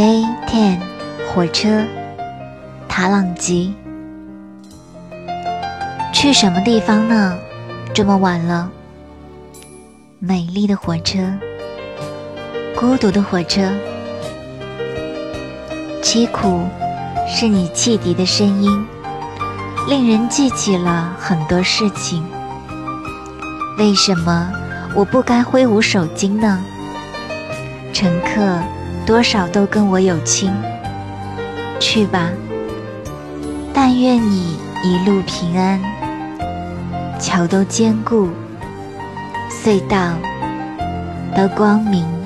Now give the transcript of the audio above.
Day Ten 火车，塔朗吉。去什么地方呢？这么晚了。美丽的火车，孤独的火车，凄苦是你汽笛的声音，令人记起了很多事情。为什么我不该挥舞手巾呢？乘客多少都跟我有亲，去吧，但愿你一路平安，桥都坚固。隧道都光明。